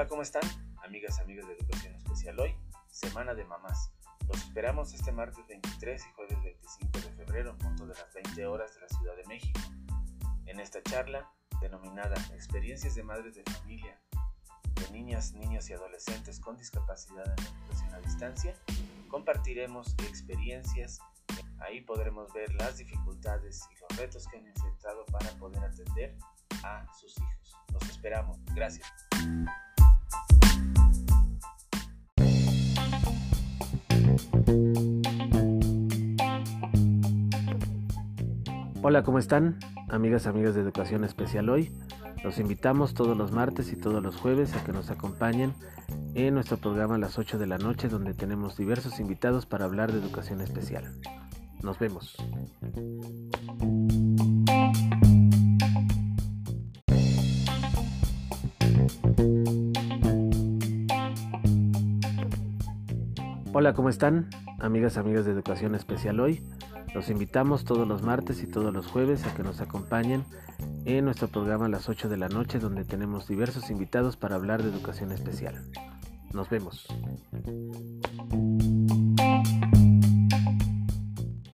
Hola, ¿cómo están? Amigas, amigas de Educación Especial hoy, Semana de Mamás. Los esperamos este martes 23 y jueves 25 de febrero punto de las 20 horas de la Ciudad de México. En esta charla, denominada Experiencias de Madres de Familia, de niñas, niños y adolescentes con discapacidad en educación a distancia, compartiremos experiencias. Ahí podremos ver las dificultades y los retos que han enfrentado para poder atender a sus hijos. Los esperamos. Gracias. Hola, ¿cómo están? Amigas, amigas de Educación Especial hoy. Los invitamos todos los martes y todos los jueves a que nos acompañen en nuestro programa a las 8 de la noche donde tenemos diversos invitados para hablar de educación especial. Nos vemos. Hola, ¿cómo están? Amigas, amigas de Educación Especial hoy. Los invitamos todos los martes y todos los jueves a que nos acompañen en nuestro programa a las 8 de la noche donde tenemos diversos invitados para hablar de educación especial. Nos vemos.